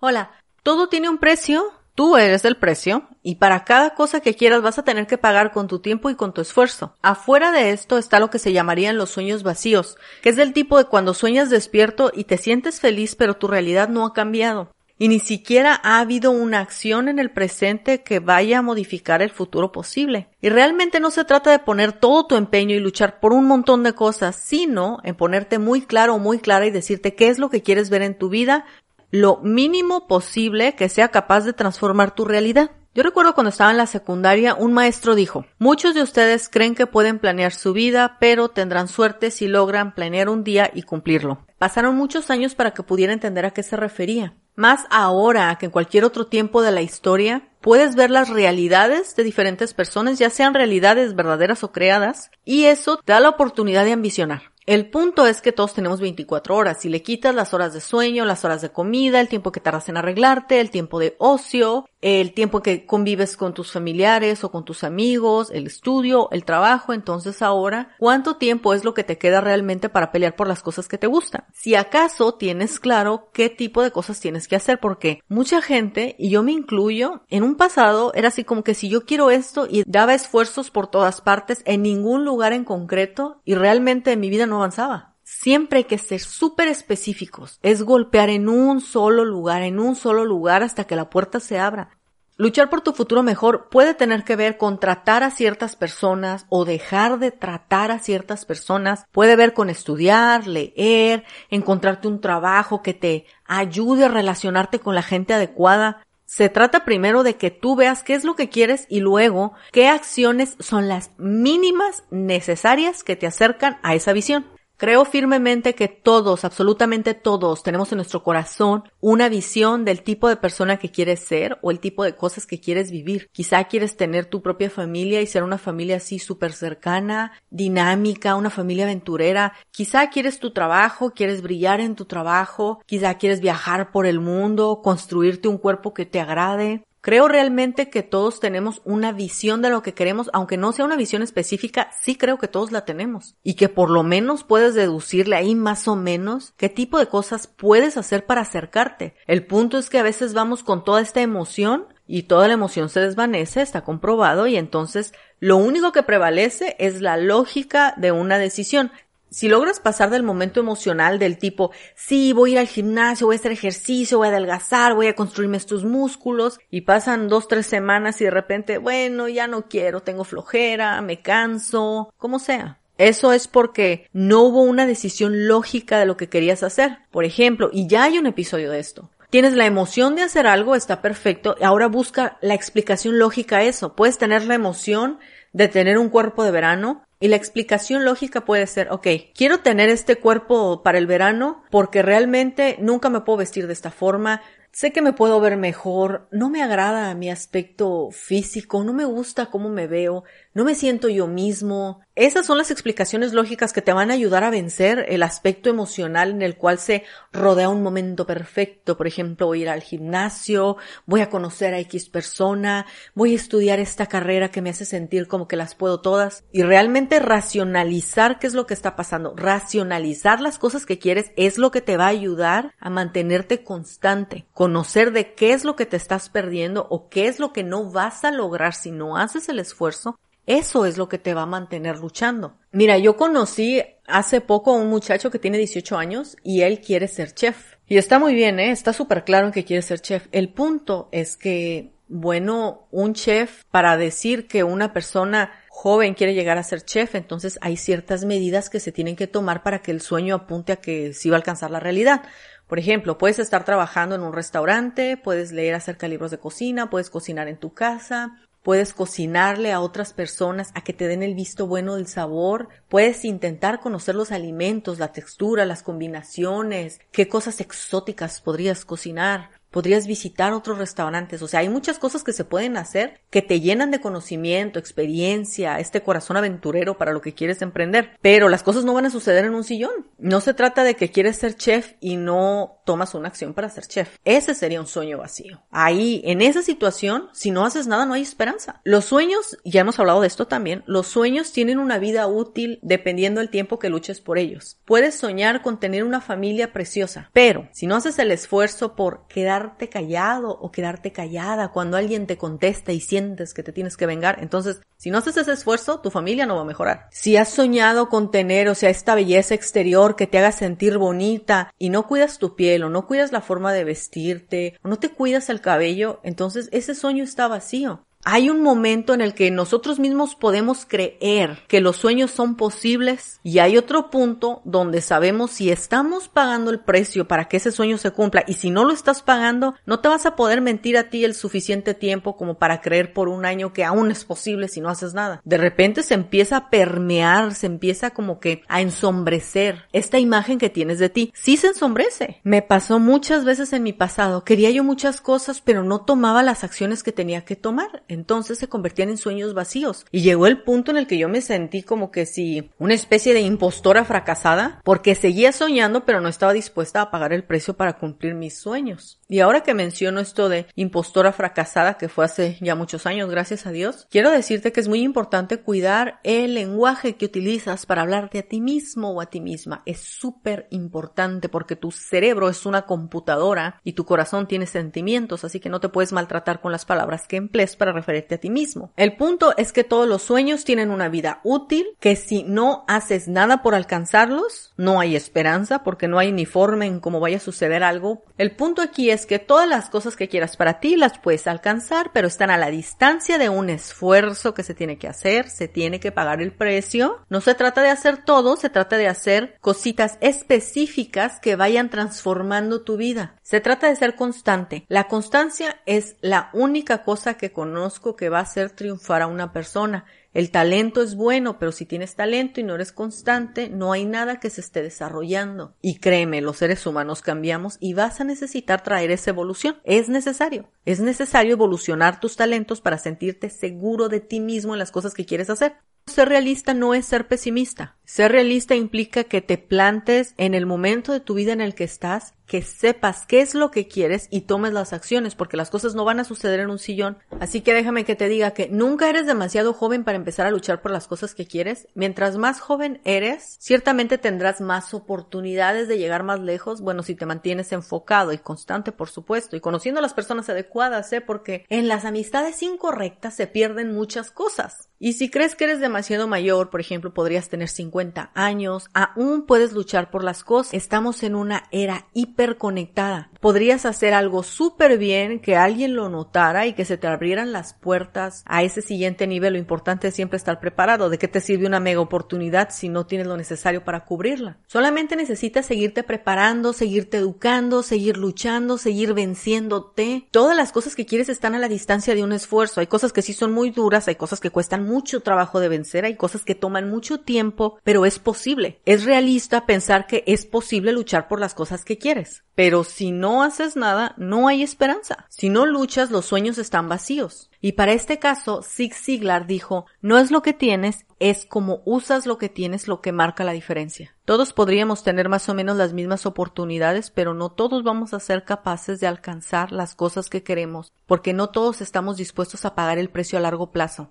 Hola, todo tiene un precio, tú eres el precio, y para cada cosa que quieras vas a tener que pagar con tu tiempo y con tu esfuerzo. Afuera de esto está lo que se llamarían los sueños vacíos, que es del tipo de cuando sueñas despierto y te sientes feliz pero tu realidad no ha cambiado. Y ni siquiera ha habido una acción en el presente que vaya a modificar el futuro posible. Y realmente no se trata de poner todo tu empeño y luchar por un montón de cosas, sino en ponerte muy claro o muy clara y decirte qué es lo que quieres ver en tu vida lo mínimo posible que sea capaz de transformar tu realidad. Yo recuerdo cuando estaba en la secundaria, un maestro dijo, muchos de ustedes creen que pueden planear su vida, pero tendrán suerte si logran planear un día y cumplirlo. Pasaron muchos años para que pudiera entender a qué se refería. Más ahora que en cualquier otro tiempo de la historia, puedes ver las realidades de diferentes personas, ya sean realidades verdaderas o creadas, y eso te da la oportunidad de ambicionar. El punto es que todos tenemos 24 horas. Si le quitas las horas de sueño, las horas de comida, el tiempo que tardas en arreglarte, el tiempo de ocio, el tiempo que convives con tus familiares o con tus amigos, el estudio, el trabajo, entonces ahora, ¿cuánto tiempo es lo que te queda realmente para pelear por las cosas que te gustan? Si acaso tienes claro qué tipo de cosas tienes que hacer, porque mucha gente, y yo me incluyo, en un pasado era así como que si yo quiero esto y daba esfuerzos por todas partes, en ningún lugar en concreto, y realmente en mi vida no avanzaba. Siempre hay que ser súper específicos. Es golpear en un solo lugar, en un solo lugar hasta que la puerta se abra. Luchar por tu futuro mejor puede tener que ver con tratar a ciertas personas o dejar de tratar a ciertas personas. Puede ver con estudiar, leer, encontrarte un trabajo que te ayude a relacionarte con la gente adecuada. Se trata primero de que tú veas qué es lo que quieres y luego qué acciones son las mínimas necesarias que te acercan a esa visión. Creo firmemente que todos, absolutamente todos, tenemos en nuestro corazón una visión del tipo de persona que quieres ser o el tipo de cosas que quieres vivir. Quizá quieres tener tu propia familia y ser una familia así súper cercana, dinámica, una familia aventurera. Quizá quieres tu trabajo, quieres brillar en tu trabajo, quizá quieres viajar por el mundo, construirte un cuerpo que te agrade. Creo realmente que todos tenemos una visión de lo que queremos, aunque no sea una visión específica, sí creo que todos la tenemos. Y que por lo menos puedes deducirle ahí más o menos qué tipo de cosas puedes hacer para acercarte. El punto es que a veces vamos con toda esta emoción y toda la emoción se desvanece, está comprobado, y entonces lo único que prevalece es la lógica de una decisión. Si logras pasar del momento emocional del tipo, sí, voy a ir al gimnasio, voy a hacer ejercicio, voy a adelgazar, voy a construirme estos músculos, y pasan dos, tres semanas y de repente, bueno, ya no quiero, tengo flojera, me canso, como sea. Eso es porque no hubo una decisión lógica de lo que querías hacer. Por ejemplo, y ya hay un episodio de esto. Tienes la emoción de hacer algo, está perfecto, ahora busca la explicación lógica a eso. Puedes tener la emoción de tener un cuerpo de verano, y la explicación lógica puede ser, ok, quiero tener este cuerpo para el verano porque realmente nunca me puedo vestir de esta forma, sé que me puedo ver mejor, no me agrada mi aspecto físico, no me gusta cómo me veo, no me siento yo mismo. Esas son las explicaciones lógicas que te van a ayudar a vencer el aspecto emocional en el cual se rodea un momento perfecto. Por ejemplo, voy a ir al gimnasio, voy a conocer a X persona, voy a estudiar esta carrera que me hace sentir como que las puedo todas. Y realmente racionalizar qué es lo que está pasando. Racionalizar las cosas que quieres es lo que te va a ayudar a mantenerte constante. Conocer de qué es lo que te estás perdiendo o qué es lo que no vas a lograr si no haces el esfuerzo eso es lo que te va a mantener luchando. Mira, yo conocí hace poco a un muchacho que tiene 18 años y él quiere ser chef. Y está muy bien, ¿eh? Está súper claro en que quiere ser chef. El punto es que, bueno, un chef, para decir que una persona joven quiere llegar a ser chef, entonces hay ciertas medidas que se tienen que tomar para que el sueño apunte a que sí va a alcanzar la realidad. Por ejemplo, puedes estar trabajando en un restaurante, puedes leer acerca de libros de cocina, puedes cocinar en tu casa, Puedes cocinarle a otras personas a que te den el visto bueno del sabor. Puedes intentar conocer los alimentos, la textura, las combinaciones, qué cosas exóticas podrías cocinar. podrías visitar otros restaurantes, o sea, hay muchas cosas que se pueden hacer que te llenan de conocimiento, experiencia, este corazón aventurero para lo que quieres emprender, pero las cosas no van a suceder en un sillón. No se trata de que quieres ser chef y no tomas una acción para ser chef. Ese sería un sueño vacío. Ahí, en esa situación, si no haces nada, no hay esperanza. Los sueños, ya hemos hablado de esto también, los sueños tienen una vida útil dependiendo del tiempo que luches por ellos. Puedes soñar con tener una familia preciosa, pero si no haces el esfuerzo por quedarte callado o quedarte callada cuando alguien te contesta y sientes que te tienes que vengar, entonces si no haces ese esfuerzo, tu familia no va a mejorar. Si has soñado con tener, o sea, esta belleza exterior que te haga sentir bonita y no cuidas tu piel o no cuidas la forma de vestirte no te cuidas el cabello, entonces ese sueño está vacío. Hay un momento en el que nosotros mismos podemos creer que los sueños son posibles y hay otro punto donde sabemos si estamos pagando el precio para que ese sueño se cumpla y si no lo estás pagando, no te vas a poder mentir a ti el suficiente tiempo como para creer por un año que aún es posible si no haces nada. De repente se empieza a permear, se empieza como que a ensombrecer esta imagen que tienes de ti. Sí se ensombrece. Me pasó muchas veces en mi pasado. Quería yo muchas cosas, pero no tomaba las acciones que tenía que tomar entonces se convertían en sueños vacíos. Y llegó el punto en el que yo me sentí como que si una especie de impostora fracasada, porque seguía soñando pero no estaba dispuesta a pagar el precio para cumplir mis sueños. Y ahora que menciono esto de impostora fracasada, que fue hace ya muchos años, gracias a Dios, quiero decirte que es muy importante cuidar el lenguaje que utilizas para hablarte a ti mismo o a ti misma. Es súper importante porque tu cerebro es una computadora y tu corazón tiene sentimientos, así que no te puedes maltratar con las palabras que emplees para referirte a ti mismo. El punto es que todos los sueños tienen una vida útil, que si no haces nada por alcanzarlos, no hay esperanza porque no hay ni forma en cómo vaya a suceder algo. El punto aquí es que todas las cosas que quieras para ti las puedes alcanzar, pero están a la distancia de un esfuerzo que se tiene que hacer, se tiene que pagar el precio. No se trata de hacer todo, se trata de hacer cositas específicas que vayan transformando tu vida. Se trata de ser constante. La constancia es la única cosa que conozco que va a hacer triunfar a una persona. El talento es bueno, pero si tienes talento y no eres constante, no hay nada que se esté desarrollando. Y créeme, los seres humanos cambiamos y vas a necesitar traer esa evolución. Es necesario. Es necesario evolucionar tus talentos para sentirte seguro de ti mismo en las cosas que quieres hacer. Ser realista no es ser pesimista. Ser realista implica que te plantes en el momento de tu vida en el que estás que sepas qué es lo que quieres y tomes las acciones, porque las cosas no van a suceder en un sillón. Así que déjame que te diga que nunca eres demasiado joven para empezar a luchar por las cosas que quieres. Mientras más joven eres, ciertamente tendrás más oportunidades de llegar más lejos, bueno, si te mantienes enfocado y constante, por supuesto, y conociendo a las personas adecuadas, ¿eh? porque en las amistades incorrectas se pierden muchas cosas. Y si crees que eres demasiado mayor, por ejemplo, podrías tener 50 años, aún puedes luchar por las cosas. Estamos en una era hiperconectada. Podrías hacer algo súper bien, que alguien lo notara y que se te abrieran las puertas a ese siguiente nivel. Lo importante es siempre estar preparado. ¿De qué te sirve una mega oportunidad si no tienes lo necesario para cubrirla? Solamente necesitas seguirte preparando, seguirte educando, seguir luchando, seguir venciéndote. Todas las cosas que quieres están a la distancia de un esfuerzo. Hay cosas que sí son muy duras, hay cosas que cuestan mucho trabajo de vencer, hay cosas que toman mucho tiempo, pero es posible. Es realista pensar que es posible luchar por las cosas que quieres. Pero si no haces nada, no hay esperanza. Si no luchas, los sueños están vacíos. Y para este caso, Zig Ziglar dijo, no es lo que tienes, es como usas lo que tienes lo que marca la diferencia. Todos podríamos tener más o menos las mismas oportunidades, pero no todos vamos a ser capaces de alcanzar las cosas que queremos, porque no todos estamos dispuestos a pagar el precio a largo plazo.